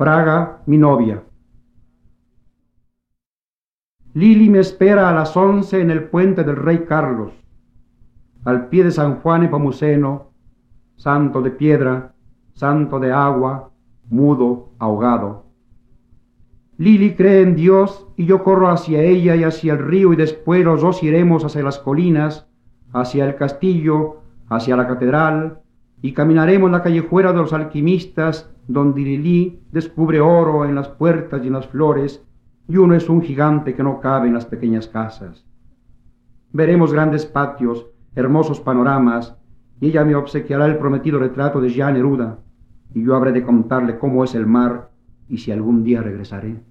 Praga, mi novia. Lili me espera a las once en el puente del Rey Carlos, al pie de San Juan Epomuceno, santo de piedra, santo de agua, mudo, ahogado. Lili cree en Dios y yo corro hacia ella y hacia el río y después los dos iremos hacia las colinas, hacia el castillo, hacia la catedral y caminaremos la callejuela de los alquimistas donde Lili descubre oro en las puertas y en las flores y uno es un gigante que no cabe en las pequeñas casas. Veremos grandes patios, hermosos panoramas, y ella me obsequiará el prometido retrato de Jean Neruda, y yo habré de contarle cómo es el mar y si algún día regresaré.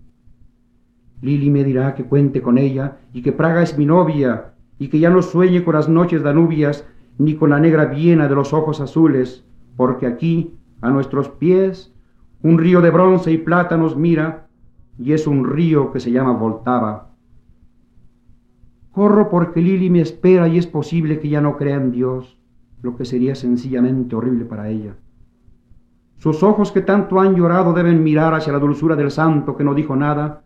Lili me dirá que cuente con ella y que Praga es mi novia y que ya no sueñe con las noches danubias ni con la negra Viena de los ojos azules, porque aquí, a nuestros pies, un río de bronce y plata nos mira y es un río que se llama Voltava. Corro porque Lili me espera y es posible que ya no crea en Dios, lo que sería sencillamente horrible para ella. Sus ojos que tanto han llorado deben mirar hacia la dulzura del santo que no dijo nada,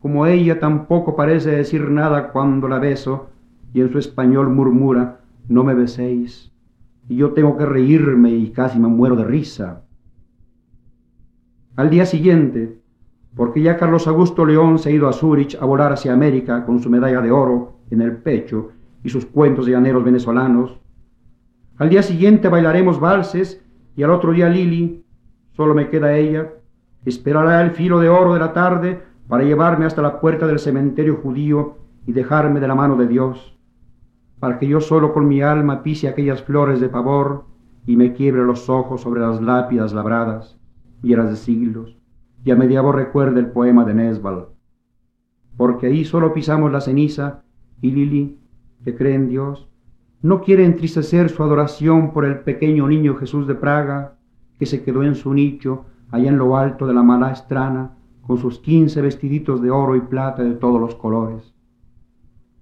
como ella tampoco parece decir nada cuando la beso y en su español murmura, no me beséis. Y yo tengo que reírme y casi me muero de risa. Al día siguiente, porque ya Carlos Augusto León se ha ido a Zúrich a volar hacia América con su medalla de oro en el pecho y sus cuentos de llaneros venezolanos. Al día siguiente bailaremos valses y al otro día Lili, solo me queda ella, esperará el filo de oro de la tarde para llevarme hasta la puerta del cementerio judío y dejarme de la mano de Dios, para que yo solo con mi alma pise aquellas flores de pavor y me quiebre los ojos sobre las lápidas labradas, hieras de siglos, y a media recuerde el poema de Nesbal, porque ahí solo pisamos la ceniza y Lili, que cree en Dios, no quiere entristecer su adoración por el pequeño niño Jesús de Praga, que se quedó en su nicho allá en lo alto de la mala estrana, con sus quince vestiditos de oro y plata de todos los colores.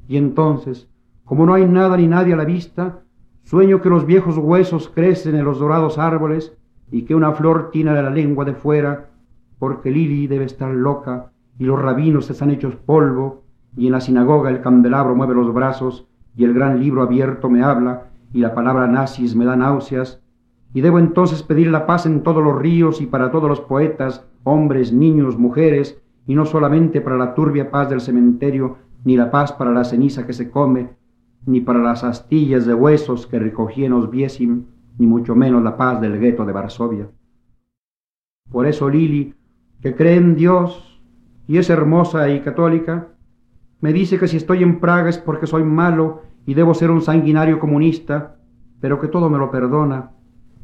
Y entonces, como no hay nada ni nadie a la vista, sueño que los viejos huesos crecen en los dorados árboles y que una flor tiene la lengua de fuera, porque Lili debe estar loca y los rabinos están hechos polvo, y en la sinagoga el candelabro mueve los brazos y el gran libro abierto me habla y la palabra nazis me da náuseas, y debo entonces pedir la paz en todos los ríos y para todos los poetas, hombres, niños, mujeres, y no solamente para la turbia paz del cementerio, ni la paz para la ceniza que se come, ni para las astillas de huesos que recogí en ni mucho menos la paz del gueto de Varsovia. Por eso Lili, que cree en Dios y es hermosa y católica, me dice que si estoy en Praga es porque soy malo y debo ser un sanguinario comunista, pero que todo me lo perdona.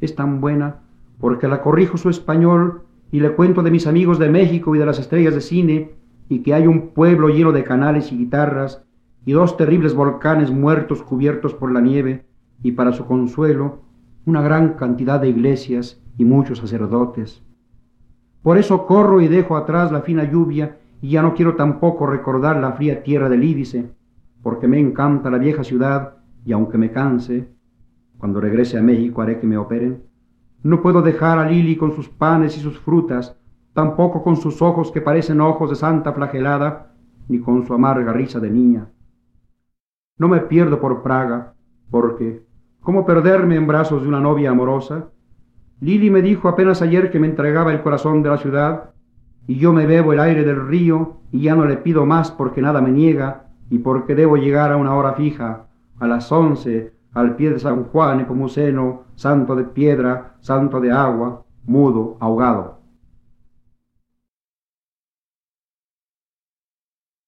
Es tan buena porque la corrijo su español y le cuento de mis amigos de México y de las estrellas de cine, y que hay un pueblo lleno de canales y guitarras, y dos terribles volcanes muertos cubiertos por la nieve, y para su consuelo, una gran cantidad de iglesias y muchos sacerdotes. Por eso corro y dejo atrás la fina lluvia, y ya no quiero tampoco recordar la fría tierra del Lídice, porque me encanta la vieja ciudad, y aunque me canse, cuando regrese a México haré que me operen. No puedo dejar a Lili con sus panes y sus frutas, tampoco con sus ojos que parecen ojos de santa flagelada, ni con su amarga risa de niña. No me pierdo por Praga, porque, ¿cómo perderme en brazos de una novia amorosa? Lili me dijo apenas ayer que me entregaba el corazón de la ciudad, y yo me bebo el aire del río y ya no le pido más porque nada me niega y porque debo llegar a una hora fija, a las once, al pie de San Juan Epomuceno, santo de piedra, santo de agua, mudo, ahogado.